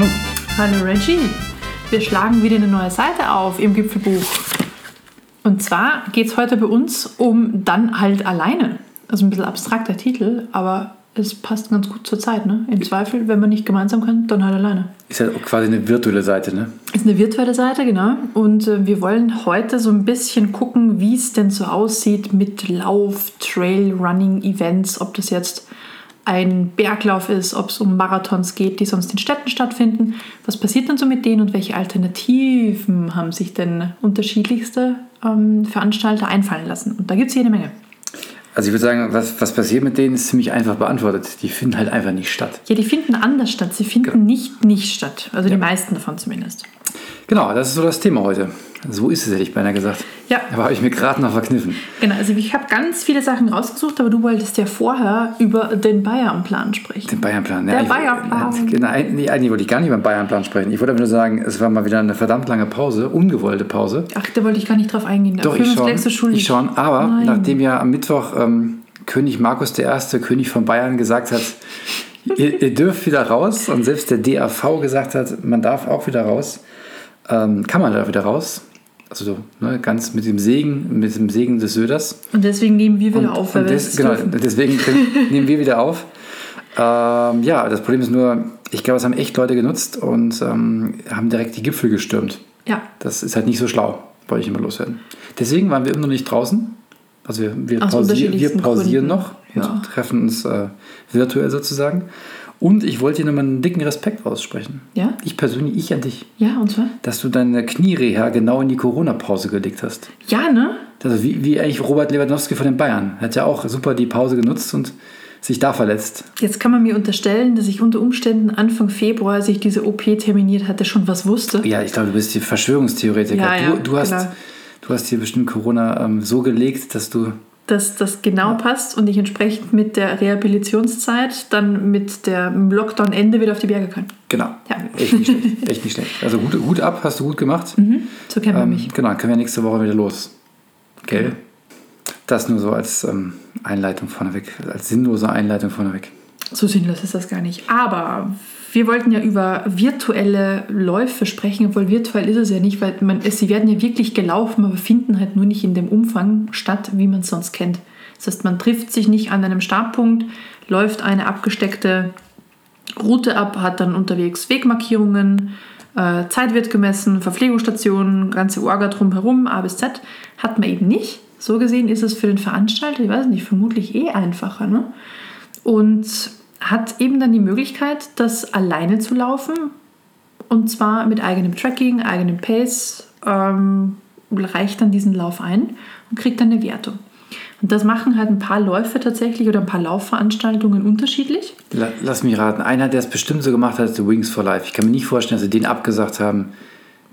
Manu. Hallo Reggie. Wir schlagen wieder eine neue Seite auf im Gipfelbuch. Und zwar geht es heute bei uns um Dann halt alleine. Also ein bisschen abstrakter Titel, aber es passt ganz gut zur Zeit. Ne? Im Zweifel, wenn man nicht gemeinsam kann, dann halt alleine. Ist ja auch quasi eine virtuelle Seite, ne? Ist eine virtuelle Seite, genau. Und äh, wir wollen heute so ein bisschen gucken, wie es denn so aussieht mit Lauf, Trail, Running, Events, ob das jetzt ein Berglauf ist, ob es um Marathons geht, die sonst in Städten stattfinden. Was passiert dann so mit denen und welche Alternativen haben sich denn unterschiedlichste ähm, Veranstalter einfallen lassen? Und da gibt es jede Menge. Also ich würde sagen, was, was passiert mit denen, ist ziemlich einfach beantwortet. Die finden halt einfach nicht statt. Ja, die finden anders statt. Sie finden Genau. nicht nicht statt. Also Ja. die meisten davon zumindest. Genau, das ist so das Thema heute. So ist es, hätte ich beinahe gesagt. Ja. Aber habe ich mir gerade noch verkniffen. Genau, also ich habe ganz viele Sachen rausgesucht, aber du wolltest ja vorher über den Bayern-Plan sprechen. Den Bayernplan. Der ich, Bayernplan. Nein, nee, eigentlich wollte ich gar nicht über den Bayernplan sprechen. Ich wollte aber nur sagen, es war mal wieder eine verdammt lange Pause, ungewollte Pause. Ach, da wollte ich gar nicht drauf eingehen. Doch, ich schon. Ich schon. Aber Nein. nachdem ja am Mittwoch ähm, König Markus I., König von Bayern, gesagt hat, ihr, ihr dürft wieder raus und selbst der DAV gesagt hat, man darf auch wieder raus, ähm, kann man da wieder raus. Also so, ne, ganz mit dem Segen, mit dem Segen des Söders. Und deswegen nehmen wir wieder auf, weil des, es genau, dürfen. deswegen nehmen wir wieder auf. Ähm, ja, das Problem ist nur, ich glaube, es haben echt Leute genutzt und ähm, haben direkt die Gipfel gestürmt. Ja, Das ist halt nicht so schlau, wollte ich immer loswerden. Deswegen waren wir immer noch nicht draußen. Also wir, wir, Aus pausieren, wir pausieren Gründen. noch Ja. und treffen uns äh, virtuell sozusagen. Und ich wollte dir nochmal einen dicken Respekt aussprechen. Ja? Ich persönlich, ich an dich, ja, und zwar? dass du deine Kniereha genau in die Corona-Pause gelegt hast. Ja, ne? Also wie, wie eigentlich Robert Lewandowski von den Bayern. Hat ja auch super die Pause genutzt und sich da verletzt. Jetzt kann man mir unterstellen, dass ich unter Umständen Anfang Februar, als ich diese OP terminiert hatte, schon was wusste. Ja, ich glaube, du bist die Verschwörungstheoretiker. Ja, ja, du, du, hast, du hast hier bestimmt Corona ähm, so gelegt, dass du Dass das genau passt und ich entsprechend mit der Rehabilitationszeit dann mit dem Lockdown-Ende wieder auf die Berge kann. Genau. Ja. Echt nicht schlecht. Echt nicht schlecht. Also gut, gut ab, hast du gut gemacht. So kennt man Ähm, mich. genau, dann können wir nächste Woche wieder los. Gell? Das nur so als ähm, Einleitung vorneweg, als sinnlose Einleitung vorneweg. So sinnlos ist das gar nicht. Aber wir wollten ja über virtuelle Läufe sprechen, obwohl virtuell ist es ja nicht, weil man, sie werden ja wirklich gelaufen, aber finden halt nur nicht in dem Umfang statt, wie man es sonst kennt. Das heißt, man trifft sich nicht an einem Startpunkt, läuft eine abgesteckte Route ab, hat dann unterwegs Wegmarkierungen, äh, Zeit wird gemessen, Verpflegungsstationen, ganze Orga drumherum, A bis Z, hat man eben nicht. So gesehen ist es für den Veranstalter, ich weiß nicht, vermutlich eh einfacher. Ne? Und hat eben dann die Möglichkeit, das alleine zu laufen. Und zwar mit eigenem Tracking, eigenem Pace, ähm, reicht dann diesen Lauf ein und kriegt dann eine Wertung. Und das machen halt ein paar Läufe tatsächlich oder ein paar Laufveranstaltungen unterschiedlich. La- Lass mich raten. Einer, der es bestimmt so gemacht hat, ist The Wings for Life. Ich kann mir nicht vorstellen, dass sie den abgesagt haben.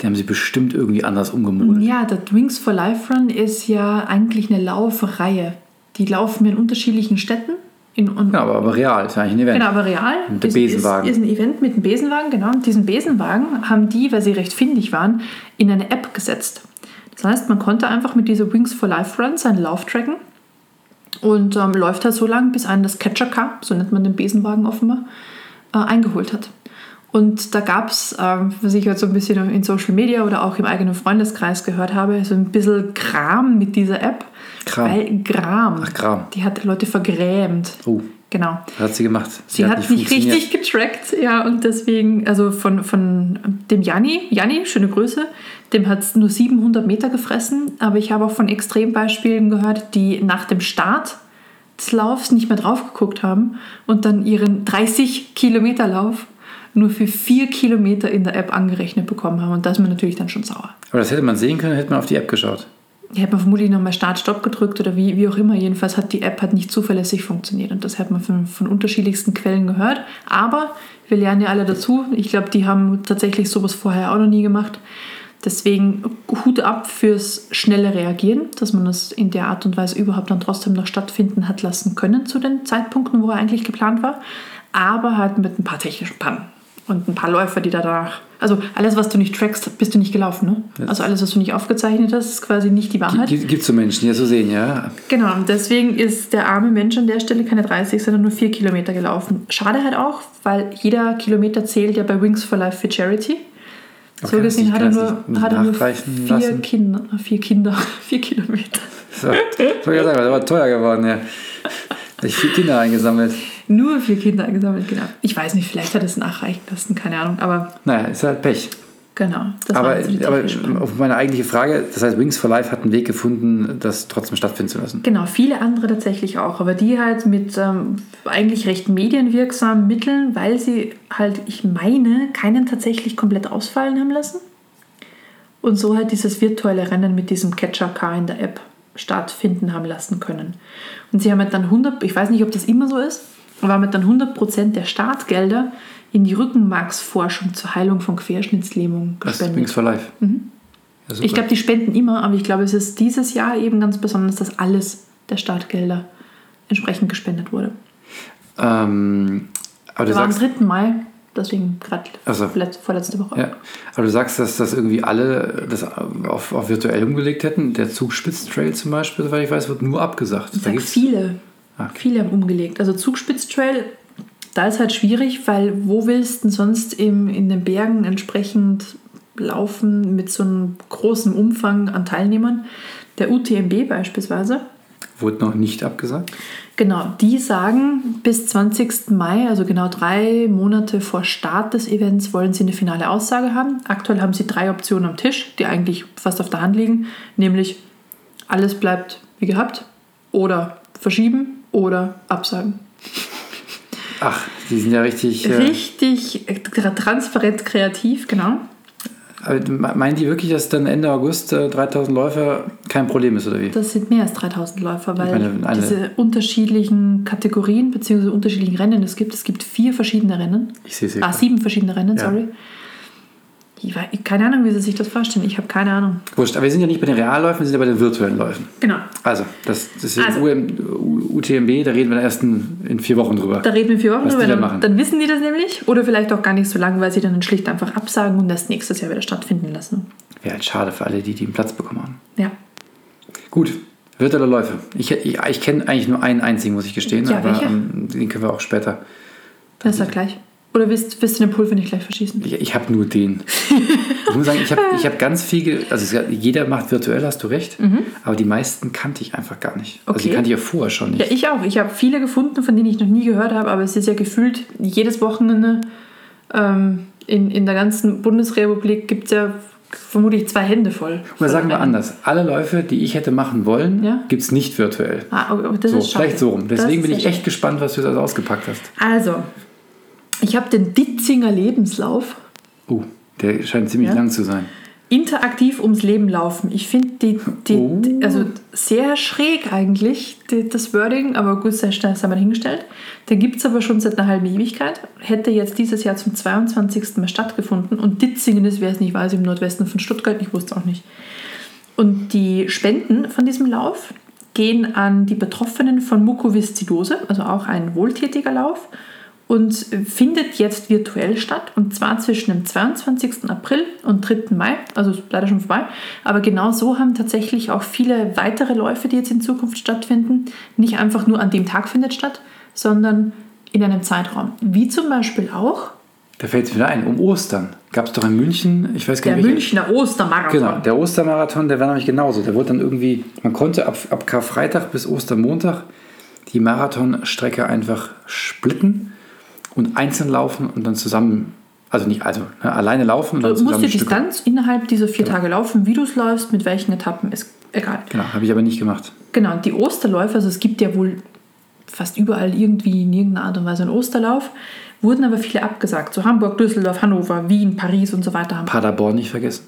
Die haben sie bestimmt irgendwie anders umgemodelt. Ja, der Wings for Life Run ist ja eigentlich eine Laufreihe. Die laufen in unterschiedlichen Städten. In, und Ja, aber, aber real, ist eigentlich ein Event. Genau, aber real. Mit dem ist, Besenwagen. Ist, ist ein Event mit dem Besenwagen, genau. Und diesen Besenwagen haben die, weil sie recht findig waren, in eine App gesetzt. Das heißt, man konnte einfach mit dieser Wings for Life Run seinen Lauf tracken und ähm, läuft halt so lang, bis einen das Catcher Car, so nennt man den Besenwagen offenbar, äh, eingeholt hat. Und da gab es, ähm, was ich halt so ein bisschen in Social Media oder auch im eigenen Freundeskreis gehört habe, so ein bisschen Kram mit dieser App. Kram. Weil Gram. Ach, Kram. Die hat Leute vergrämt. Oh, Genau. was hat sie gemacht? Sie hat, nicht, funktioniert. richtig getrackt, ja, und deswegen, also von, von dem Janni, Janni, schöne Grüße, dem hat es nur 700 Meter gefressen, aber ich habe auch von Extrembeispielen gehört, die nach dem Start des Laufs nicht mehr drauf geguckt haben und dann ihren 30 Kilometer Lauf nur für 4 Kilometer in der App angerechnet bekommen haben und da ist man natürlich dann schon sauer. Aber das hätte man sehen können, hätte man auf die App geschaut. Ich hätte man vermutlich nochmal Start-Stopp gedrückt oder wie, wie auch immer. Jedenfalls hat die App halt nicht zuverlässig funktioniert. Und das hat man von, von unterschiedlichsten Quellen gehört. Aber wir lernen ja alle dazu. Ich glaube, die haben tatsächlich sowas vorher auch noch nie gemacht. Deswegen Hut ab fürs schnelle Reagieren, dass man das in der Art und Weise überhaupt dann trotzdem noch stattfinden hat lassen können zu den Zeitpunkten, wo er eigentlich geplant war. Aber halt mit ein paar technischen Pannen. Und ein paar Läufer, die da danach. Also alles, was du nicht trackst, bist du nicht gelaufen, ne? Also alles, was du nicht aufgezeichnet hast, ist quasi nicht die Wahrheit. Gibt es so Menschen, die das so sehen, ja? Genau, und deswegen ist der arme Mensch an der Stelle keine 30, sondern nur 4 Kilometer gelaufen. Schade halt auch, weil jeder Kilometer zählt ja bei Wings for Life for Charity. So Okay, gesehen ich hat er nur, hat er nur vier. Kinder, vier Kinder, vier Kilometer. So, so ja, sagen, das war teuer geworden, ja. Ich vier Kinder eingesammelt. Nur vier Kinder eingesammelt, genau. Ich weiß nicht, vielleicht hat es nachreichen lassen, keine Ahnung, aber Naja, ist halt Pech. genau. Aber, die aber auf meine eigentliche Frage, das heißt, Wings for Life hat einen Weg gefunden, das trotzdem stattfinden zu lassen. Genau, viele andere tatsächlich auch, aber die halt mit ähm, eigentlich recht medienwirksamen Mitteln, weil sie halt, ich meine, keinen tatsächlich komplett ausfallen haben lassen. Und so halt dieses virtuelle Rennen mit diesem Catcher-Car in der App stattfinden haben lassen können. Und sie haben halt dann 100, ich weiß nicht, ob das immer so ist, aber haben halt dann 100% der Startgelder in die Rückenmarksforschung zur Heilung von Querschnittslähmung Das gespendet. Wings for Life. Ja, super. Ich glaube, die spenden immer, aber ich glaube, es ist dieses Jahr eben ganz besonders, dass alles der Startgelder entsprechend gespendet wurde. ähm, aber Wir waren am sagst, 3. Mai, deswegen gerade Ach so. letzt- vorletzte Woche. ja, aber du sagst, dass das irgendwie alle das auf, auf virtuell umgelegt hätten. Der Zugspitztrail zum Beispiel, soweit ich weiß, wird nur abgesagt. Ich sag, viele, Ah. viele haben umgelegt. Also Zugspitztrail, da ist halt schwierig, weil wo willst du denn sonst im, in den Bergen entsprechend laufen mit so einem großen Umfang an Teilnehmern? Der UTMB beispielsweise, wurde noch nicht abgesagt. Genau, die sagen, bis 20. Mai, also genau drei Monate vor Start des Events, wollen sie eine finale Aussage haben. Aktuell haben sie drei Optionen am Tisch, die eigentlich fast auf der Hand liegen, nämlich alles bleibt wie gehabt oder verschieben oder absagen. Ach, die sind ja richtig. Äh, Richtig äh, transparent kreativ, genau. Aber meinen die wirklich, dass dann Ende August äh, 3000 Läufer kein Problem ist, oder wie? Das sind mehr als 3000 Läufer, weil meine, eine- diese unterschiedlichen Kategorien bzw. unterschiedlichen Rennen es gibt. Es gibt vier verschiedene Rennen. Ich sehe es Ah, sieben verschiedene Rennen, Ja. sorry. Ich weiß, keine Ahnung, wie Sie sich das vorstellen. Ich habe keine Ahnung. Wurscht, aber wir sind ja nicht bei den Realläufen, wir sind ja bei den virtuellen Läufen. Genau. Also, das, das ist Also. UM, UTMB, da reden wir erst in, in vier Wochen drüber. Da reden wir vier Wochen Was drüber. da Dann, machen. dann wissen die das nämlich. Oder vielleicht auch gar nicht so lange, weil sie dann schlicht einfach absagen und das nächstes Jahr wieder stattfinden lassen. Wäre halt schade für alle, die, die einen Platz bekommen haben. Ja. Gut, virtuelle Läufe. Ich, ich, ich kenne eigentlich nur einen einzigen, muss ich gestehen. Ja, aber welcher? ähm, den können wir auch später. Das ist ja gleich. Oder willst, willst du den Pulver nicht gleich verschießen? Ich, ich habe nur den. ich muss sagen, ich habe ich hab ganz viel, also jeder macht virtuell, hast du recht, aber die meisten kannte ich einfach gar nicht. Also die Mhm. Okay. kannte ich ja vorher schon nicht. Ja, ich auch. Ich habe viele gefunden, von denen ich noch nie gehört habe, aber es ist ja gefühlt jedes Wochenende ähm, in, in der ganzen Bundesrepublik gibt es ja vermutlich zwei Hände voll. Oder sagen wir anders, alle Läufe, die ich hätte machen wollen, Ja. gibt es nicht virtuell. Ah, aber das So, ist schade. vielleicht so rum. Deswegen bin ich echt gespannt, was du da ausgepackt hast. Also, ich habe den Ditzinger Lebenslauf. Uh, der scheint ziemlich Ja. lang zu sein. Interaktiv ums Leben laufen. Ich finde die, die, Oh. also sehr schräg eigentlich, die, das Wording, aber gut, sei sei mal dahingestellt. Den gibt es aber schon seit einer halben Ewigkeit. Hätte jetzt dieses Jahr zum 22. Mal stattgefunden und Ditzingen ist, wer es nicht weiß, im Nordwesten von Stuttgart, ich wusste auch nicht. Und die Spenden von diesem Lauf gehen an die Betroffenen von Mukoviszidose, also auch ein wohltätiger Lauf, und findet jetzt virtuell statt, und zwar zwischen dem 22. April und 3. Mai, also ist leider schon vorbei. Aber genau so haben tatsächlich auch viele weitere Läufe, die jetzt in Zukunft stattfinden, nicht einfach nur an dem Tag findet statt, sondern in einem Zeitraum. Wie zum Beispiel auch Da fällt es mir ein, um Ostern gab es doch in München, ich weiß gar der nicht, welche- Münchner Ostermarathon. Genau, der Ostermarathon, der war nämlich genauso. Der wurde dann irgendwie, man konnte ab, ab Karfreitag bis Ostermontag die Marathonstrecke einfach splitten und einzeln laufen und dann zusammen, also nicht, also ne, alleine laufen und dann Du musst die. Distanz innerhalb dieser vier Tage laufen, wie du es läufst, mit welchen Etappen, ist egal. Genau, habe ich aber nicht gemacht. Genau, und die Osterläufe, also es gibt ja wohl fast überall irgendwie in irgendeiner Art und Weise einen Osterlauf, wurden aber viele abgesagt. So Hamburg, Düsseldorf, Hannover, Wien, Paris und so weiter haben, Paderborn nicht vergessen.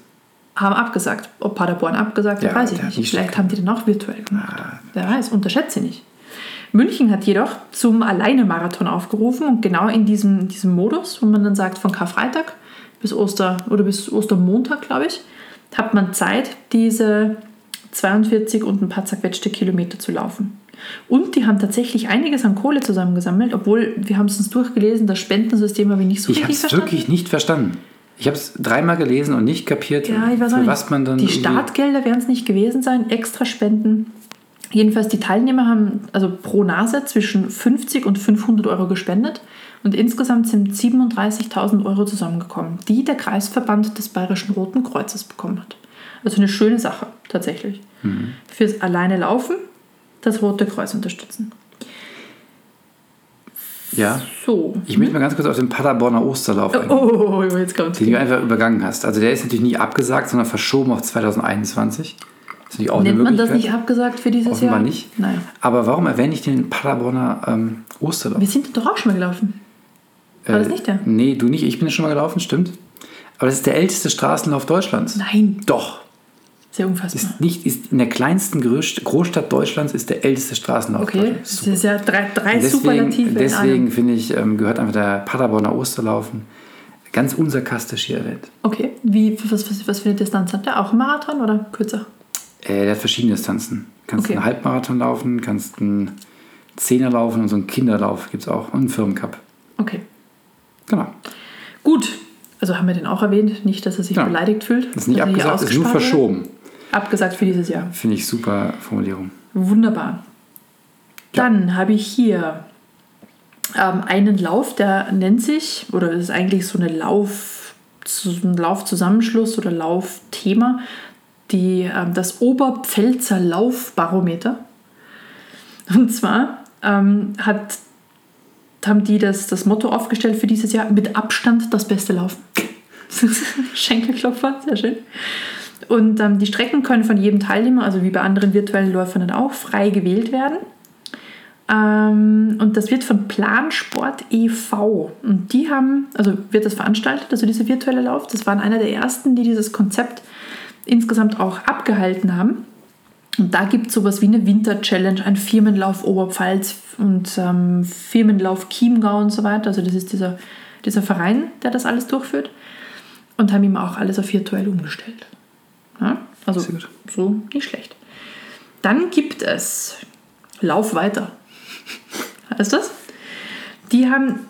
haben abgesagt. Ob Paderborn abgesagt Ja, weiß ich nicht. Vielleicht haben die dann auch virtuell gemacht. Wer weiß, unterschätze nicht. München hat jedoch zum Alleine-Marathon aufgerufen und genau in diesem, diesem Modus, wo man dann sagt, von Karfreitag bis Oster oder bis Ostermontag, glaube ich, hat man Zeit, diese 42 und ein paar zerquetschte Kilometer zu laufen. Und die haben tatsächlich einiges an Kohle zusammengesammelt, obwohl wir haben es uns durchgelesen, das Spendensystem habe ich nicht so Ich habe richtig es wirklich nicht verstanden. Ich habe es dreimal gelesen und nicht kapiert, Ja, ich für nicht. was man dann. die Startgelder werden es nicht gewesen sein, extra Spenden. Jedenfalls die Teilnehmer haben also pro Nase zwischen 50 und 500 Euro gespendet und insgesamt sind 37.000 Euro zusammengekommen, die der Kreisverband des Bayerischen Roten Kreuzes bekommen hat. Also eine schöne Sache tatsächlich. Mhm. Fürs alleine Laufen das Rote Kreuz unterstützen. Ja. So. Ich möchte mal ganz kurz auf den Paderborner Osterlauf eingehen, Oh, jetzt kommt's. den du einfach übergangen hast. Also der ist natürlich nicht abgesagt, sondern verschoben auf 2021. Das ist auch Nennt eine man das nicht abgesagt für dieses Offenbar Jahr? nicht. Nein. Aber warum erwähne ich den Paderborner ähm, Osterlauf? Wir sind doch auch schon mal gelaufen. War das Äh, nicht der? Nee, du nicht. Ich bin schon mal gelaufen, stimmt. Aber das ist der älteste Straßenlauf Deutschlands. Nein. Doch. Sehr unfassbar. Ist nicht, ist in der kleinsten Groß- Großstadt Deutschlands ist der älteste Straßenlauf Okay, das ist ja drei, drei Und Superlative. Deswegen, deswegen finde ich, ähm, gehört einfach der Paderborner Osterlaufen ganz unsarkastisch hier erwähnt. Okay, wie, was, was, was für eine Distanz hat der? Auch ein Marathon oder kürzer? Äh, der hat verschiedene Distanzen. Kannst Okay. einen Halbmarathon laufen, kannst einen Zehner laufen und so einen Kinderlauf gibt es auch und einen Firmencup. Okay, Genau. gut. Also haben wir den auch erwähnt, nicht, dass er sich Ja. beleidigt fühlt. Das ist nicht abgesagt, ist nur verschoben. Abgesagt für dieses Jahr. Finde ich super Formulierung. Wunderbar. Dann habe ich hier ähm, einen Lauf, der nennt sich, oder das ist eigentlich so eine Lauf, so ein Laufzusammenschluss oder Laufthema, die, ähm, das Oberpfälzer Laufbarometer. Und zwar ähm, hat, haben die das, das Motto aufgestellt für dieses Jahr, mit Abstand das beste Laufen. Schenkelklopfer, sehr schön. Und ähm, die Strecken können von jedem Teilnehmer, also wie bei anderen virtuellen Läufern dann auch, frei gewählt werden. Ähm, und das wird von Plansport e.V. Und die haben, also wird das veranstaltet, also dieser virtuelle Lauf. Das waren einer der ersten, die dieses Konzept insgesamt auch abgehalten haben. Und da gibt es sowas wie eine Winter-Challenge, ein Firmenlauf Oberpfalz und ähm, Firmenlauf Chiemgau und so weiter. Also das ist dieser, dieser Verein, der das alles durchführt. Und haben ihm auch alles auf virtuell umgestellt. Ja, also so nicht schlecht. Dann gibt es Lauf weiter. Heißt das? Die haben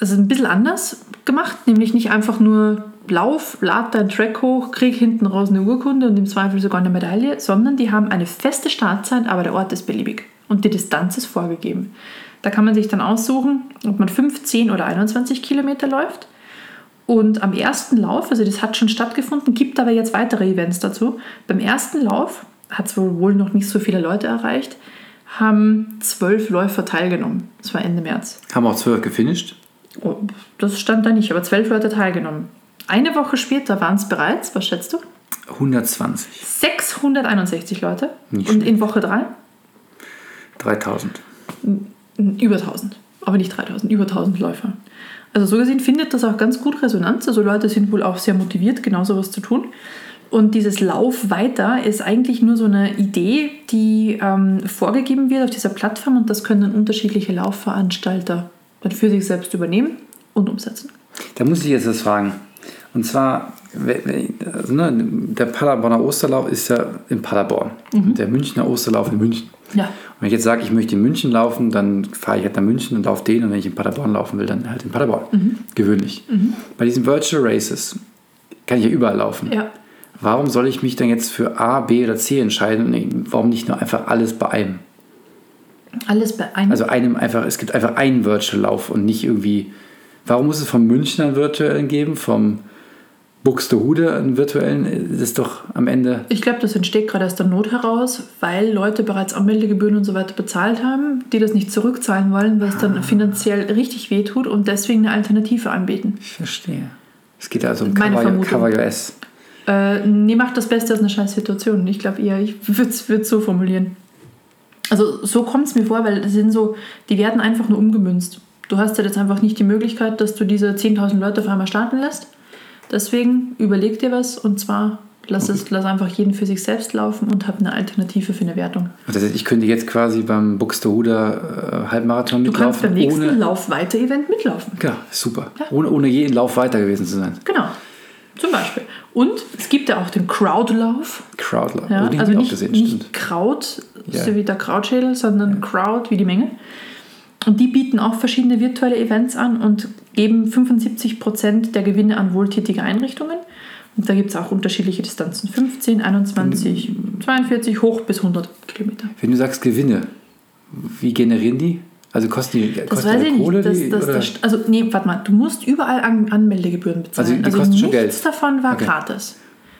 es ein bisschen anders gemacht, nämlich nicht einfach nur Lauf, lad dein Track hoch, krieg hinten raus eine Urkunde und im Zweifel sogar eine Medaille, sondern die haben eine feste Startzeit, aber der Ort ist beliebig und die Distanz ist vorgegeben. Da kann man sich dann aussuchen, ob man 15 oder 21 Kilometer läuft. Und am ersten Lauf, also das hat schon stattgefunden, gibt aber jetzt weitere Events dazu. Beim ersten Lauf hat es wohl wohl noch nicht so viele Leute erreicht, haben zwölf Läufer teilgenommen. Das war Ende März. Haben auch zwölf gefinisht. Oh, das stand da nicht, aber zwölf Leute teilgenommen. Eine Woche später waren es bereits, was schätzt du? 120. 661 Leute. Nicht Und in Woche drei 3000. über 1000. Aber nicht 3000, über 1000 Läufer. Also so gesehen findet das auch ganz gut Resonanz. Also Leute sind wohl auch sehr motiviert, genau sowas zu tun. Und dieses Lauf weiter ist eigentlich nur so eine Idee, die ähm, vorgegeben wird auf dieser Plattform und das können dann unterschiedliche Laufveranstalter dann für sich selbst übernehmen und umsetzen. Da muss ich jetzt was fragen. Und zwar, also, ne, der Paderborner Osterlauf ist ja in Paderborn. Und der Münchner Osterlauf in München. Ja. Und wenn ich jetzt sage, ich möchte in München laufen, dann fahre ich halt nach München und laufe den. Und wenn ich in Paderborn laufen will, dann halt in Paderborn. Gewöhnlich. Bei diesen Virtual Races kann ich ja überall laufen. Ja. Warum soll ich mich dann jetzt für A, B oder C entscheiden? Nee, warum nicht nur einfach alles bei einem? Alles bei einem. Also einem einfach, es gibt einfach einen Virtual-Lauf und nicht irgendwie. Warum muss es vom Münchner einen virtuellen geben, vom Buxtehude einen virtuellen? Das ist doch am Ende. Ich glaube, das entsteht gerade aus der Not heraus, weil Leute bereits Anmeldegebühren und so weiter bezahlt haben, die das nicht zurückzahlen wollen, weil es dann finanziell richtig wehtut und deswegen eine Alternative anbieten. Ich verstehe. Es geht also um Cover, US. Äh, nee, macht das Beste aus einer scheiß Situation. Ich glaube eher, ich würde es so formulieren. Also so kommt es mir vor, weil das sind so, die werden einfach nur umgemünzt. Du hast ja jetzt einfach nicht die Möglichkeit, dass du diese 10.000 Leute auf einmal starten lässt. Deswegen überleg dir was und zwar lass, es, lass einfach jeden für sich selbst laufen und hab eine Alternative für eine Wertung. Das heißt, ich könnte jetzt quasi beim Buxtehuder äh, Halbmarathon Du kannst mitlaufen. beim nächsten ohne, Lauf-Weiter-Event mitlaufen. ja, super. Ja. Ohne, ohne jeden Lauf weiter gewesen zu sein. Genau. Zum Beispiel. Und es gibt ja auch den Crowdlauf. Crowd. Ja, Oh, also nicht, gesehen, nicht. Kraut, Ja. so wie der Krautschädel, sondern Crowd wie die Menge. Und die bieten auch verschiedene virtuelle Events an und geben 75% der Gewinne an wohltätige Einrichtungen. Und da gibt es auch unterschiedliche Distanzen. 15, 21, 42, hoch bis 100 Kilometer. Wenn du sagst Gewinne, wie generieren die? Also kosten die, Das kosten weiß die ich nicht. Kohle? Das, die, das, das, also, nee, warte mal. Du musst überall an Anmeldegebühren Also bezahlen. die kosten schon nichts davon war Okay. gratis.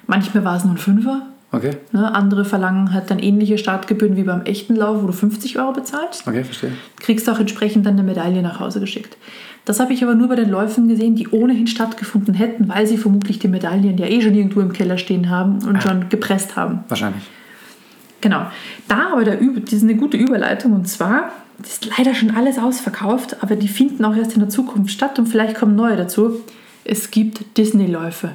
Manchmal war es nur ein Fünfer. Okay, Ne? Andere verlangen halt dann ähnliche Startgebühren wie beim echten Lauf, wo du 50 Euro bezahlst. okay, verstehe. kriegst auch entsprechend dann eine Medaille nach Hause geschickt. Das habe ich aber nur bei den Läufen gesehen, die ohnehin stattgefunden hätten, weil sie vermutlich die Medaillen ja eh schon irgendwo im Keller stehen haben und schon gepresst haben. Wahrscheinlich. Genau. Da aber der Üb das ist eine gute Überleitung und zwar, das ist leider schon alles ausverkauft, aber die finden auch erst in der Zukunft statt und vielleicht kommen neue dazu. Es gibt Disney-Läufe.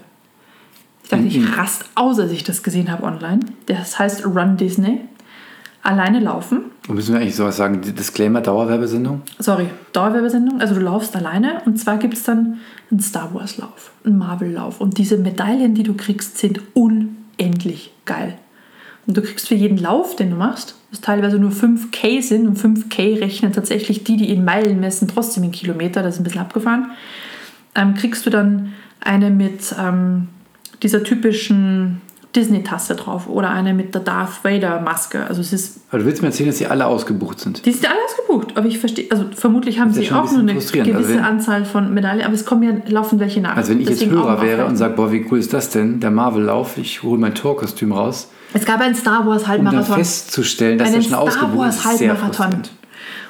Ich dachte, ich rast aus, als ich das gesehen habe online. Das heißt Run Disney. Alleine laufen. Und müssen wir eigentlich sowas sagen? Disclaimer, Dauerwerbesendung? sorry, Dauerwerbesendung. Also du laufst alleine und zwar gibt es dann einen Star Wars Lauf, einen Marvel Lauf und diese Medaillen, die du kriegst, sind unendlich geil. Und du kriegst für jeden Lauf, den du machst, was teilweise nur 5K sind und 5K rechnen tatsächlich die, die in Meilen messen, trotzdem in Kilometer, das ist ein bisschen abgefahren, ähm, kriegst du dann eine mit ähm, dieser typischen Disney-Tasse drauf oder eine mit der Darth Vader-Maske. Also es ist Aber du willst mir erzählen, dass die alle ausgebucht sind? die sind alle ausgebucht, aber ich verstehe, also vermutlich haben Das sie auch nur eine frustrierend. gewisse Also Anzahl von Medaillen, aber es kommen ja laufend welche nach. Also wenn ich jetzt Deswegen Hörer Augen wäre und sage, boah, wie cool ist das denn? Der Marvel-Lauf, ich hole mein Torkostüm raus, Es gab einen Star Wars um dann Halbmarathon. festzustellen, dass einen der schon ausgebucht ist, ist sehr frustrierend.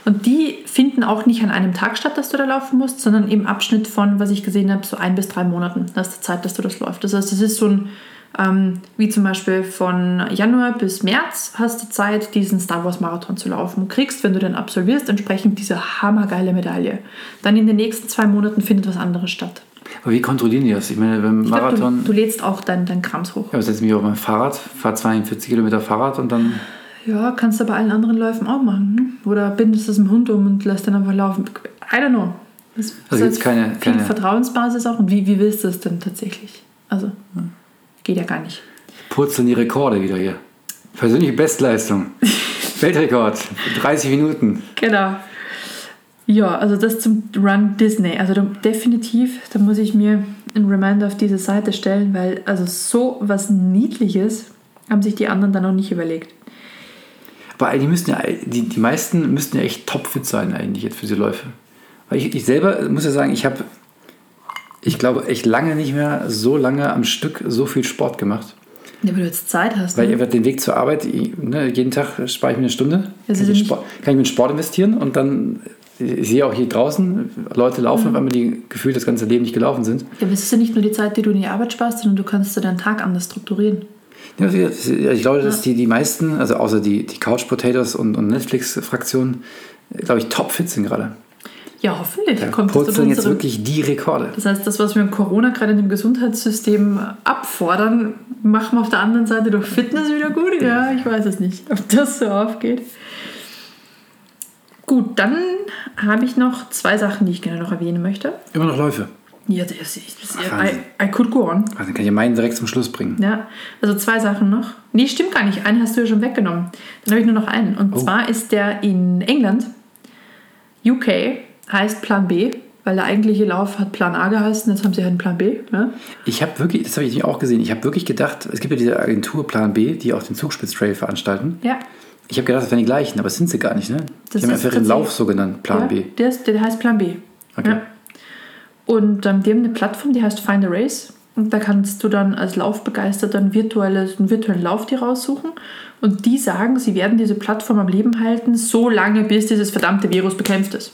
Und die finden auch nicht an einem Tag statt, dass du da laufen musst, sondern im Abschnitt von, was ich gesehen habe, so ein bis drei Monaten. Das ist die Zeit, dass du das läufst. Das heißt, es ist so ein, ähm, wie zum Beispiel von Januar bis März hast du Zeit, diesen Star Wars Marathon zu laufen. Und kriegst, wenn du den absolvierst, entsprechend diese hammergeile Medaille. Dann in den nächsten zwei Monaten findet was anderes statt. Aber wie kontrollieren die das? Ich meine, beim Ich glaub, Marathon, du, du lädst auch dein, dein Krams hoch. ja, setze mich auf mein Fahrrad, fahre 42 Kilometer Fahrrad und dann, Ja, kannst du bei allen anderen Läufen auch machen. Hm? Oder bindest es dem Hund um und lässt dann einfach laufen. I don't know. Das Also ist keine- keine- Vertrauensbasis auch. Und wie, wie willst du es denn tatsächlich? Also, geht ja gar nicht. purzeln die Rekorde wieder hier. Persönliche Bestleistung. Weltrekord. 30 Minuten. Genau. Ja, also das zum Run Disney. Also da, definitiv, da muss ich mir einen Reminder auf diese Seite stellen, weil also so was Niedliches haben sich die anderen dann noch nicht überlegt. Aber eigentlich müssten ja, die, die meisten müssten ja echt topfit sein eigentlich jetzt für diese Läufe. Weil ich, ich selber muss ja sagen, ich habe, ich glaube, echt lange nicht mehr so lange am Stück so viel Sport gemacht. Ja, aber du jetzt Zeit hast. Weil ne? ich einfach den Weg zur Arbeit, ne, jeden Tag spare ich mir eine Stunde, Das kann ich, nicht- Sport, kann ich mir in Sport investieren und dann, ich sehe auch hier draußen, Leute laufen, Mhm. auf einmal die gefühlt das ganze Leben nicht gelaufen sind. Ja, aber es ist ja nicht nur die Zeit, die du in die Arbeit sparst, sondern du kannst dir deinen Tag anders strukturieren. Ich glaube, dass die, die meisten, also außer die, die Couch Potatoes und, und Netflix-Fraktion, glaube ich, topfit sind gerade. Ja, hoffentlich Da kommt das zu purzeln jetzt wirklich die Rekorde. Das heißt, das, was wir in Corona gerade in dem Gesundheitssystem abfordern, machen wir auf der anderen Seite durch Fitness wieder gut? Ja, ich weiß es nicht, ob das so aufgeht. Gut, dann habe ich noch zwei Sachen, die ich gerne noch erwähnen möchte. Immer noch Läufe. Ja, das ist, das. I, I could go on. Also dann kann ich ja meinen direkt zum Schluss bringen. Ja, also zwei Sachen noch. Nee, stimmt gar nicht. Einen hast du ja schon weggenommen. Dann habe ich nur noch einen. Und Oh. zwar ist der in England. UK heißt Plan B, weil der eigentliche Lauf hat Plan A geheißen. Jetzt haben sie halt einen Plan B. Ja? Ich habe wirklich, das habe ich auch gesehen, ich habe wirklich gedacht, es gibt ja diese Agentur Plan B, die auch den Zugspitz-Trail veranstalten. ja. Ich habe gedacht, das wären die gleichen, aber das sind sie gar nicht. Ne? Das die haben einfach den tatsächlich- Lauf so genannt, Plan ja, B. Der, ist, der heißt Plan B. Okay. Ja. Und ähm, die haben eine Plattform, die heißt Find a Race. Und da kannst du dann als Laufbegeisterter einen, virtuelles, einen virtuellen Lauf dir raussuchen. Und die sagen, sie werden diese Plattform am Leben halten, so lange, bis dieses verdammte Virus bekämpft ist.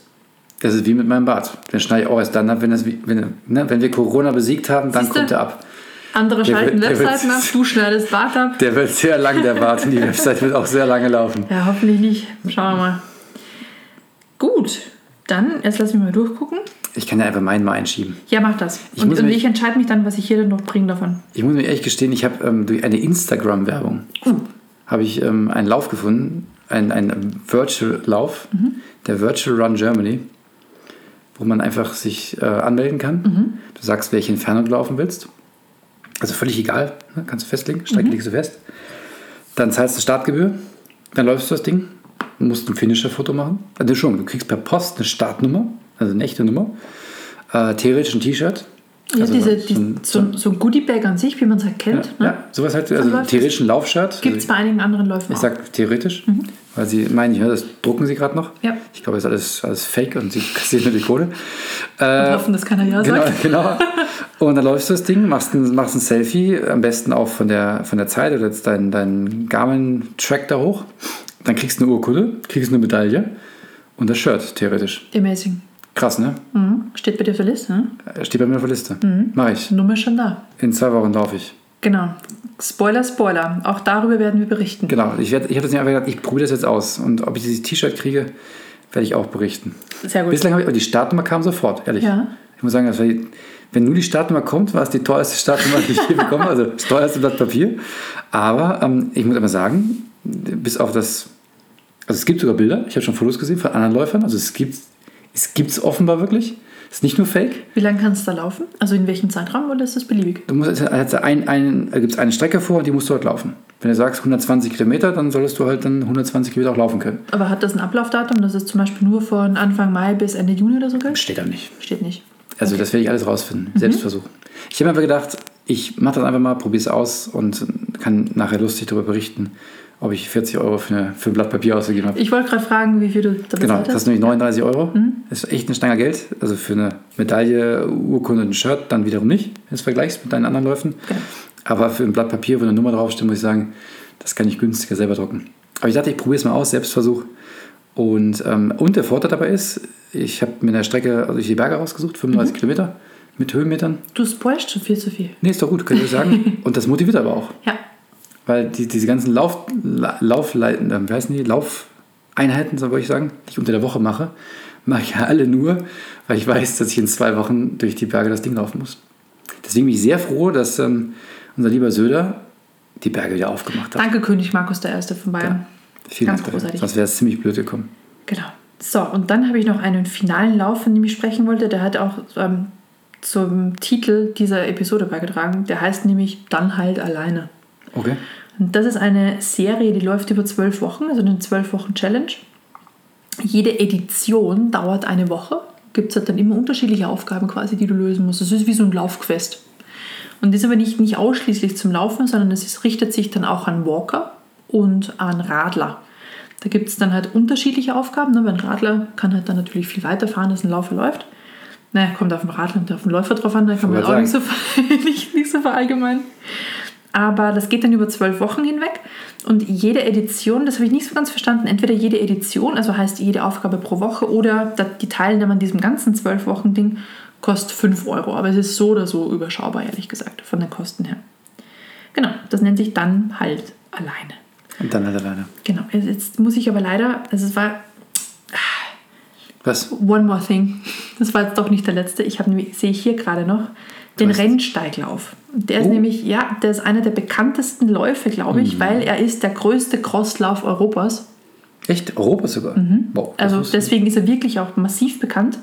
Das ist wie mit meinem Bart. Den schneide ich auch erst dann ab, wenn, das, wenn, ne, wenn wir Corona besiegt haben, dann Siehste? kommt er ab. Andere Der schalten wird- Webseiten ab, du schneidest Bart ab. Der wird sehr lang, der Bart, und die Website wird auch sehr lange laufen. Ja, hoffentlich nicht. Schauen wir mal. Gut, dann, jetzt lass mich mal durchgucken. Ich kann ja einfach meinen mal einschieben. Ja, mach das. Ich und und mich- ich entscheide mich dann, was ich hier denn noch bringe davon. Ich muss mir ehrlich gestehen, ich habe ähm, durch eine Instagram-Werbung Uh, habe ich ähm, einen Lauf gefunden, einen, einen Virtual-Lauf, der Virtual Run Germany, wo man einfach sich äh, anmelden kann. Du sagst, welche Entfernung du laufen willst. Also völlig egal, ne? kannst du festlegen, Strecke legst du fest. Dann zahlst du Startgebühr, dann läufst du das Ding, musst ein Finisher-Foto machen. Also schon, du kriegst per Post eine Startnummer, also eine echte Nummer. Äh, theoretisch ein T-Shirt. Ja, Also diese, so ein- so, so ein Goodie-Bag an sich, wie man es halt Ja, kennt. ne? ja, sowas halt, also theoretisch ein Laufshirt. Gibt es bei einigen anderen Läufen Ich auch. sag theoretisch, weil sie meinen, ja, das drucken sie gerade noch. Ja. Ich glaube, das ist alles, alles fake und sie kassieren nur die Kohle. Und Äh, hoffen, dass keiner Ja genau, sagt. genau. Und dann läufst du das Ding, machst ein, machst ein Selfie, am besten auch von der, von der Zeit oder jetzt deinen dein Garmin-Track da hoch. Dann kriegst du eine Urkunde, kriegst eine Medaille und das Shirt, theoretisch. Amazing. Krass, ne? Mhm. Steht bei dir auf der Liste. Ne? Steht bei mir auf der Liste. Mach ich. Nummer ist schon da. In zwei Wochen laufe ich. Genau. Spoiler, Spoiler. Auch darüber werden wir berichten. Genau. Ich, werd- ich habe das nicht einfach gedacht, ich probiere das jetzt aus. Und ob ich dieses T-Shirt kriege, werde ich auch berichten. Sehr gut. Bislang habe ich, aber die Startnummer kam sofort, ehrlich. Ja. Ich muss sagen, das war die, wenn nur die Startnummer kommt, war es die teuerste Startnummer, die ich je bekommen habe. Also das teuerste Blatt Papier. Aber ähm, ich muss aber sagen, bis auf das, also es gibt sogar Bilder, ich habe schon Fotos gesehen von anderen Läufern, also es gibt es gibt's offenbar wirklich. Es ist nicht nur Fake. Wie lange kannst du da laufen? Also in welchem Zeitraum oder ist das beliebig? Du musst, also ein, ein, da gibt es eine Strecke vor und die musst du halt laufen. Wenn du sagst 120 Kilometer, dann solltest du halt dann 120 Kilometer auch laufen können. Aber hat das ein Ablaufdatum, dass es zum Beispiel nur von Anfang Mai bis Ende Juni oder so gilt? Steht da nicht. Steht nicht. Also das werde ich alles rausfinden. Selbstversuch. Ich habe mir einfach gedacht, ich mache das einfach mal, probiere es aus und kann nachher lustig darüber berichten, ob ich 40 Euro für, eine, für ein Blatt Papier ausgegeben habe. Ich wollte gerade fragen, wie viel du da Genau, das ist nämlich 39 Euro. Das ist echt eine Stange Geld. Also für eine Medaille, Urkunde und ein Shirt dann wiederum nicht, wenn du es vergleichst mit deinen anderen Läufen. Genau. Aber für ein Blatt Papier, wo eine Nummer draufsteht, muss ich sagen, das kann ich günstiger selber drucken. Aber ich dachte, ich probiere es mal aus, Selbstversuch. Und, ähm, und der Vorteil dabei ist, ich habe mir eine Strecke also durch die Berge rausgesucht, 35 Kilometer mit Höhenmetern. Du spoilst schon viel zu viel. Nee, ist doch gut, kann ich sagen. Und das motiviert aber auch. Ja. Weil die, diese ganzen Lauf, La- Laufleiten, äh, wie heißen die? Laufeinheiten, so würde ich sagen, die ich unter der Woche mache, mache ich ja alle nur, weil ich weiß, dass ich in zwei Wochen durch die Berge das Ding laufen muss. Deswegen bin ich sehr froh, dass ähm, unser lieber Söder die Berge wieder aufgemacht hat. Danke, König Markus I. von Bayern. Vielen Ganz Dank großartig. Sonst wäre es ziemlich blöd gekommen. Genau. So, und dann habe ich noch einen finalen Lauf, von dem ich sprechen wollte. Der hat auch ähm, zum Titel dieser Episode beigetragen. Der heißt nämlich Dann halt alleine. Okay. Und das ist eine Serie, die läuft über zwölf Wochen, also eine zwölf Wochen Challenge. Jede Edition dauert eine Woche. Gibt es halt dann immer unterschiedliche Aufgaben quasi, die du lösen musst. Das ist wie so ein Laufquest. Und das ist aber nicht, nicht ausschließlich zum Laufen, sondern es ist, richtet sich dann auch an Walker und an Radler. Da gibt es dann halt unterschiedliche Aufgaben. Ne? Weil ein Radler kann halt dann natürlich viel weiter fahren, als ein Laufer läuft. Naja, kommt auf den Radler und auf den Läufer drauf an, da kann man auch nicht so, nicht, nicht so verallgemeinern. Aber das geht dann über zwölf Wochen hinweg. Und jede Edition, das habe ich nicht so ganz verstanden, entweder jede Edition, also heißt jede Aufgabe pro Woche, oder die Teilnahme an diesem ganzen zwölf Wochen Ding kostet 5 Euro. Aber es ist so oder so überschaubar, ehrlich gesagt, von den Kosten her. Genau, das nennt sich dann halt alleine. Und dann halt alleine. Genau, jetzt- muss ich aber leider, also es war Was? One More Thing. Das war jetzt doch nicht der letzte. Ich habe sehe ich hier gerade noch, den? Rennsteiglauf. Der ist Oh. nämlich, ja, der ist einer der bekanntesten Läufe, glaube Mhm. ich, weil er ist der größte Crosslauf Europas. Echt? Europa sogar? Wow, das Also deswegen ist er wirklich auch massiv bekannt.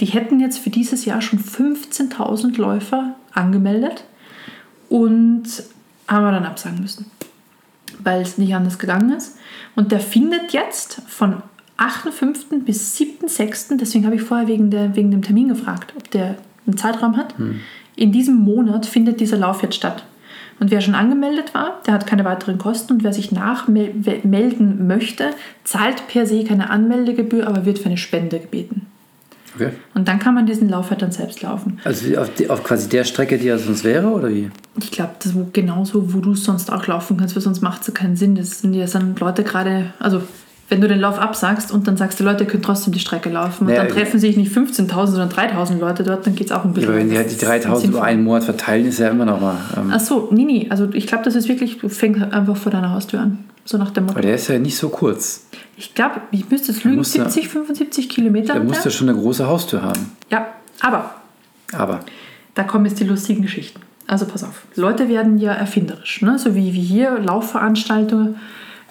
Die hätten jetzt für dieses Jahr schon 15.000 Läufer angemeldet und haben wir dann absagen müssen, weil es nicht anders gegangen ist. Und der findet jetzt von 8.5. bis 7.6., deswegen habe ich vorher wegen, der, wegen dem Termin gefragt, ob der einen Zeitraum hat. In diesem Monat findet dieser Lauf jetzt statt. Und wer schon angemeldet war, der hat keine weiteren Kosten. Und wer sich nachmelden möchte, zahlt per se keine Anmeldegebühr, aber wird für eine Spende gebeten. Okay. Und dann kann man diesen Lauf halt dann selbst laufen. Also auf, die, auf quasi der Strecke, die er sonst wäre, oder wie? Ich glaube, das ist genauso, wo du es sonst auch laufen kannst, weil sonst macht es ja keinen Sinn. Das sind ja dann Leute gerade, also wenn du den Lauf absagst und dann sagst du, Leute, könnt trotzdem die Strecke laufen und Naja, dann treffen sich nicht 15.000, sondern 3.000 Leute dort, dann geht es auch ein bisschen. aber wenn die halt die 3000 über einen Monat verteilen, ist ja immer noch mal. Ähm, Ach so, nee, nee, also ich glaube, das ist wirklich, du fängst einfach vor deiner Haustür an. So nach dem Motto. aber der ist ja nicht so kurz. Ich glaube, ich müsste es lügen, muss ja- 70, 75 Kilometer. Der hat muss der. ja schon eine große Haustür haben. Ja, aber Aber Da kommen jetzt die lustigen Geschichten. Also pass auf, Leute werden ja erfinderisch. Ne? So wie, wie hier Laufveranstaltungen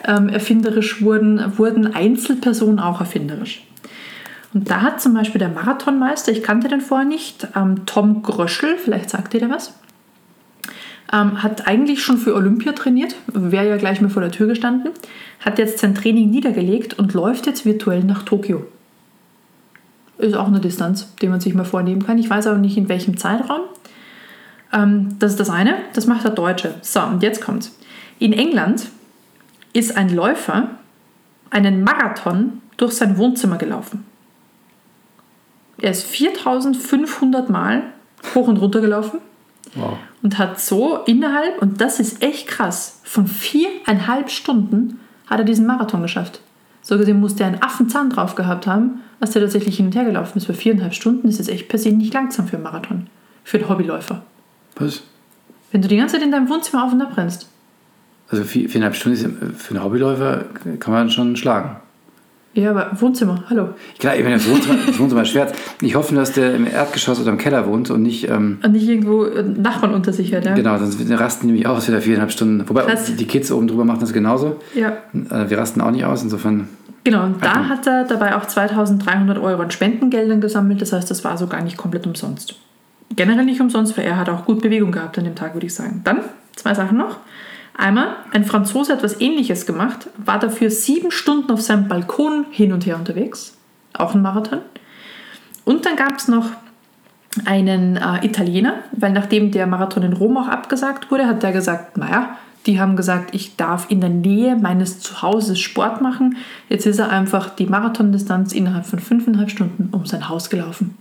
ähm, erfinderisch wurden, wurden Einzelpersonen auch erfinderisch. Und da hat zum Beispiel der Marathonmeister, ich kannte den vorher nicht, ähm, Tom Gröschel, vielleicht sagt ihr der was, Ähm, hat eigentlich schon für Olympia trainiert, wäre ja gleich mal vor der Tür gestanden, hat jetzt sein Training niedergelegt und läuft jetzt virtuell nach Tokio. Ist auch eine Distanz, die man sich mal vornehmen kann. Ich weiß aber nicht, in welchem Zeitraum. Ähm, das ist das eine. Das macht der Deutsche. So, und jetzt kommt's. In England ist ein Läufer einen Marathon durch sein Wohnzimmer gelaufen. Er ist 4500 Mal hoch und runter gelaufen Wow. und hat so innerhalb, und das ist echt krass, von viereinhalb Stunden hat er diesen Marathon geschafft. So gesehen musste er einen Affenzahn drauf gehabt haben, als der tatsächlich hin und her gelaufen ist. Bei viereinhalb Stunden ist es echt per se nicht langsam für einen Marathon, für einen Hobbyläufer. Was? Wenn du die ganze Zeit in deinem Wohnzimmer auf und ab rennst. Also vier, viereinhalb Stunden ist für einen Hobbyläufer kann man schon schlagen. Ja, aber Wohnzimmer, hallo. Klar, ich meine, das Wohnzimmer, das Wohnzimmer ist schwer. Ich hoffe, dass der im Erdgeschoss oder im Keller wohnt und nicht. Ähm, Und nicht irgendwo äh, Nachbarn unter sich hat, ja? Genau, sonst rasten nämlich aus wieder viereinhalb Stunden. Wobei Krass. die Kids oben drüber machen das genauso. Ja, Äh, Wir rasten auch nicht aus, insofern. genau. Und da Alter. hat er dabei auch 2300 Euro an Spendengeldern gesammelt. Das heißt, das war so gar nicht komplett umsonst. Generell nicht umsonst, weil er hat auch gut Bewegung gehabt an dem Tag, würde ich sagen. Dann zwei Sachen noch. Einmal, ein Franzose hat was ähnliches gemacht, war dafür sieben Stunden auf seinem Balkon hin und her unterwegs. Auch ein Marathon. Und dann gab es noch einen äh, Italiener, weil nachdem der Marathon in Rom auch abgesagt wurde, hat der gesagt, naja, die haben gesagt, ich darf in der Nähe meines Zuhauses Sport machen. Jetzt ist er einfach die Marathondistanz innerhalb von fünfeinhalb Stunden um sein Haus gelaufen.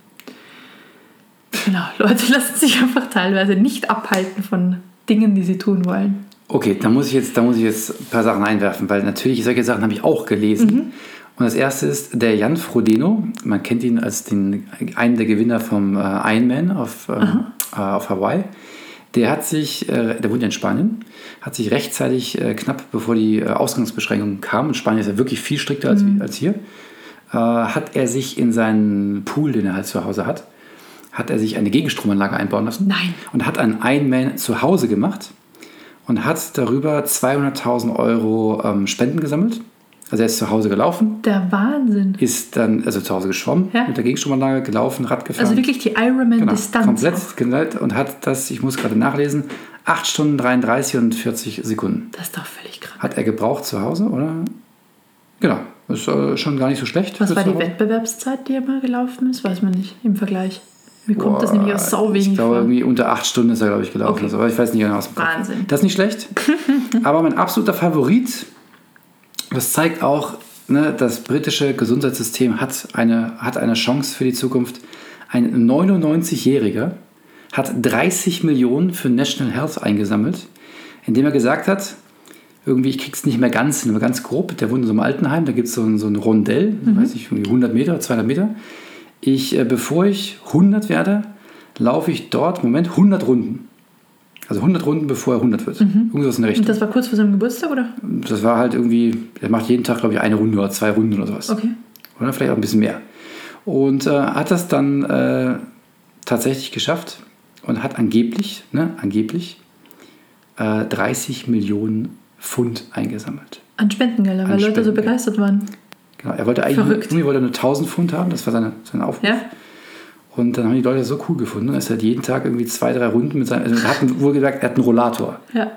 Genau, Leute lassen sich einfach teilweise nicht abhalten von Dingen, die sie tun wollen. Okay, da muss ich jetzt, da muss ich jetzt ein paar Sachen einwerfen, weil natürlich solche Sachen habe ich auch gelesen. Und das erste ist der Jan Frodeno. Man kennt ihn als den, einen der Gewinner vom äh, Ironman auf, ähm, äh, auf Hawaii. Der hat sich, äh, der wohnt ja in Spanien, hat sich rechtzeitig, äh, knapp bevor die äh, Ausgangsbeschränkungen kamen, in Spanien ist ja wirklich viel strikter als, als hier, äh, hat er sich in seinen Pool, den er halt zu Hause hat, hat er sich eine Gegenstromanlage einbauen lassen. Nein. Und hat einen Ironman zu Hause gemacht und hat darüber 200.000 Euro ähm, Spenden gesammelt. Also er ist zu Hause gelaufen, Der Wahnsinn. ist dann, also zu Hause geschwommen, Ja. mit der Gegenstromanlage, gelaufen, Rad gefahren. Also wirklich die genau, Ironman-Distanz. komplett auch. knallt und hat das, ich muss gerade nachlesen, 8 Stunden 33 und 40 Sekunden. Das ist doch völlig krass. Hat er gebraucht zu Hause, oder? Genau, ist äh, schon gar nicht so schlecht. Was war die. Wettbewerbszeit, die er mal gelaufen ist? Weiß man nicht im Vergleich. Mir kommt das nämlich aus sau Ich wenig glaube, vor. irgendwie unter acht Stunden ist er, glaube ich, gelaufen. Okay. Also, aber ich weiß nicht genau Kopf. Wahnsinn. Das ist nicht schlecht. aber mein absoluter Favorit, das zeigt auch, ne, das britische Gesundheitssystem hat eine, hat eine Chance für die Zukunft. Ein 99-Jähriger hat 30 Millionen für National Health eingesammelt, indem er gesagt hat, irgendwie, ich krieg's nicht mehr ganz, nur ganz grob. Der wohnt in so einem Altenheim, da gibt es so ein, so ein Rondell, weiß ich, irgendwie 100 Meter, 200 Meter. Ich, äh, bevor ich 100 werde, laufe ich dort, Moment, 100 Runden. Also 100 Runden, bevor er 100 wird. Irgendwas in der Richtung. Und das war kurz vor seinem Geburtstag, oder? Das war halt irgendwie, er macht jeden Tag, glaube ich, eine Runde oder zwei Runden oder sowas. Okay. Oder vielleicht auch ein bisschen mehr. Und äh, hat das dann äh, tatsächlich geschafft und hat angeblich, ne, angeblich äh, 30 Millionen Pfund eingesammelt. An Spendengelder, weil An Leute so begeistert waren. Genau, er wollte eigentlich nur, Verrückt. irgendwie wollte nur 1000 Pfund haben, das war seine, sein Aufruf. Ja? Und dann haben die Leute das so cool gefunden, dass er jeden Tag irgendwie zwei, drei Runden mit seinem, also er hat einen- wohlgemerkt, er hat einen Rollator. Ja.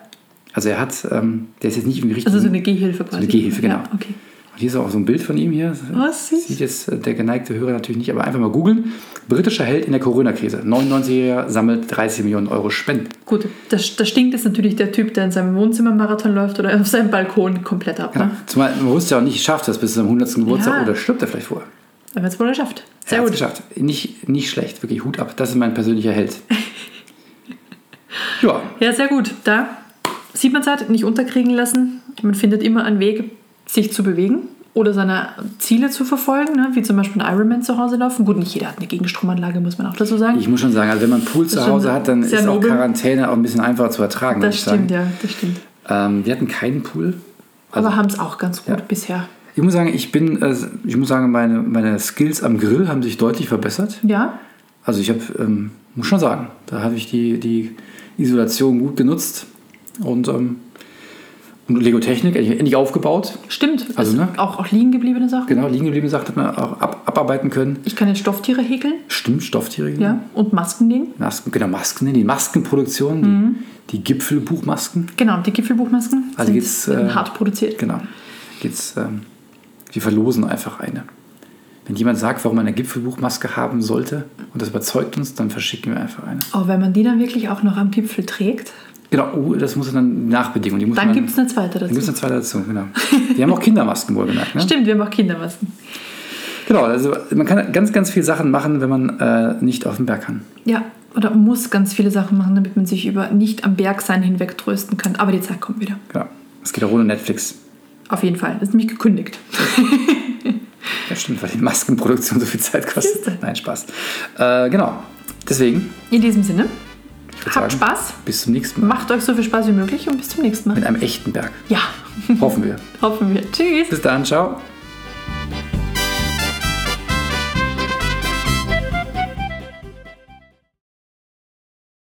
Also er hat, ähm, der ist jetzt nicht irgendwie richtig. Also so eine Gehhilfe quasi. eine Gehhilfe, genau. Ja, okay. Hier ist auch so ein Bild von ihm hier. Oh, süß. Sieht jetzt äh, der geneigte Hörer natürlich nicht, aber einfach mal googeln. Britischer Held in der Corona-Krise. 99-Jähriger sammelt 30 Millionen Euro Spenden. Gut, das, das stinkt jetzt natürlich der Typ, der in seinem Wohnzimmer Marathon läuft oder auf seinem Balkon komplett ab. Genau. Ne? Zumal man wusste ja auch nicht, schafft das bis zu seinem 100. Geburtstag Ja. oder stirbt er vielleicht vorher. Man es wohl geschafft. Sehr gut. geschafft. Nicht, nicht schlecht, wirklich Hut ab. Das ist mein persönlicher Held. ja, Ja, sehr gut. Da sieht man es halt, nicht unterkriegen lassen. Man findet immer einen Weg, sich zu bewegen oder seine Ziele zu verfolgen, ne? wie zum Beispiel ein Ironman zu Hause laufen. Gut, nicht jeder hat eine Gegenstromanlage, muss man auch dazu sagen. ich muss schon sagen, also wenn man einen Pool zu Hause hat, dann ist auch nobel. Quarantäne auch ein bisschen einfacher zu ertragen, das stimmt, ja, das stimmt. Ähm, wir hatten keinen Pool. Aber haben es auch ganz gut Also Ja. bisher. Ich muss sagen, ich bin, äh, ich muss sagen, meine, meine Skills am Grill haben sich deutlich verbessert. Ja, Also ich habe, ähm, muss schon sagen, da habe ich die, die Isolation gut genutzt und ähm, Lego Technik endlich aufgebaut. Stimmt. Also, ne? auch, auch liegen gebliebene Sachen. Genau, liegen geblieben sagt, hat man auch ab, abarbeiten können. Ich kann jetzt Stofftiere häkeln. Stimmt, Stofftiere. Ja. Und Masken nähen. Masken, genau, Masken, die Maskenproduktion, Mhm. die, die Gipfelbuchmasken. Genau, die Gipfelbuchmasken Also sind, geht's, äh, hart produziert. Genau. Geht's, ähm, wir verlosen einfach eine. Wenn jemand sagt, warum man eine Gipfelbuchmaske haben sollte und das überzeugt uns, dann verschicken wir einfach eine. Aber wenn man die dann wirklich auch noch am Gipfel trägt, Genau, oh, das muss dann Nachbedingung. Die muss dann gibt es eine zweite dann gibt es dazu. eine zweite dazu, genau. Die haben auch Kindermasken wohlgemerkt. Ne? Stimmt, wir haben auch Kindermasken. Genau, also man kann ganz, ganz viele Sachen machen, wenn man äh, nicht auf dem Berg kann. Ja, oder muss ganz viele Sachen machen, damit man sich über nicht am Berg sein hinweg trösten kann. Aber die Zeit kommt wieder. Genau. Es geht auch ohne Netflix. Auf jeden Fall. Das ist nämlich gekündigt. Ja, stimmt, weil die Maskenproduktion so viel Zeit kostet. Nein, Spaß. Äh, genau. Deswegen, In diesem Sinne, habt sagen, Spaß, bis zum nächsten Mal. macht euch so viel Spaß wie möglich und bis zum nächsten Mal. Mit einem echten Berg. Ja, Hoffen wir. hoffen wir. Tschüss. Bis dann, ciao.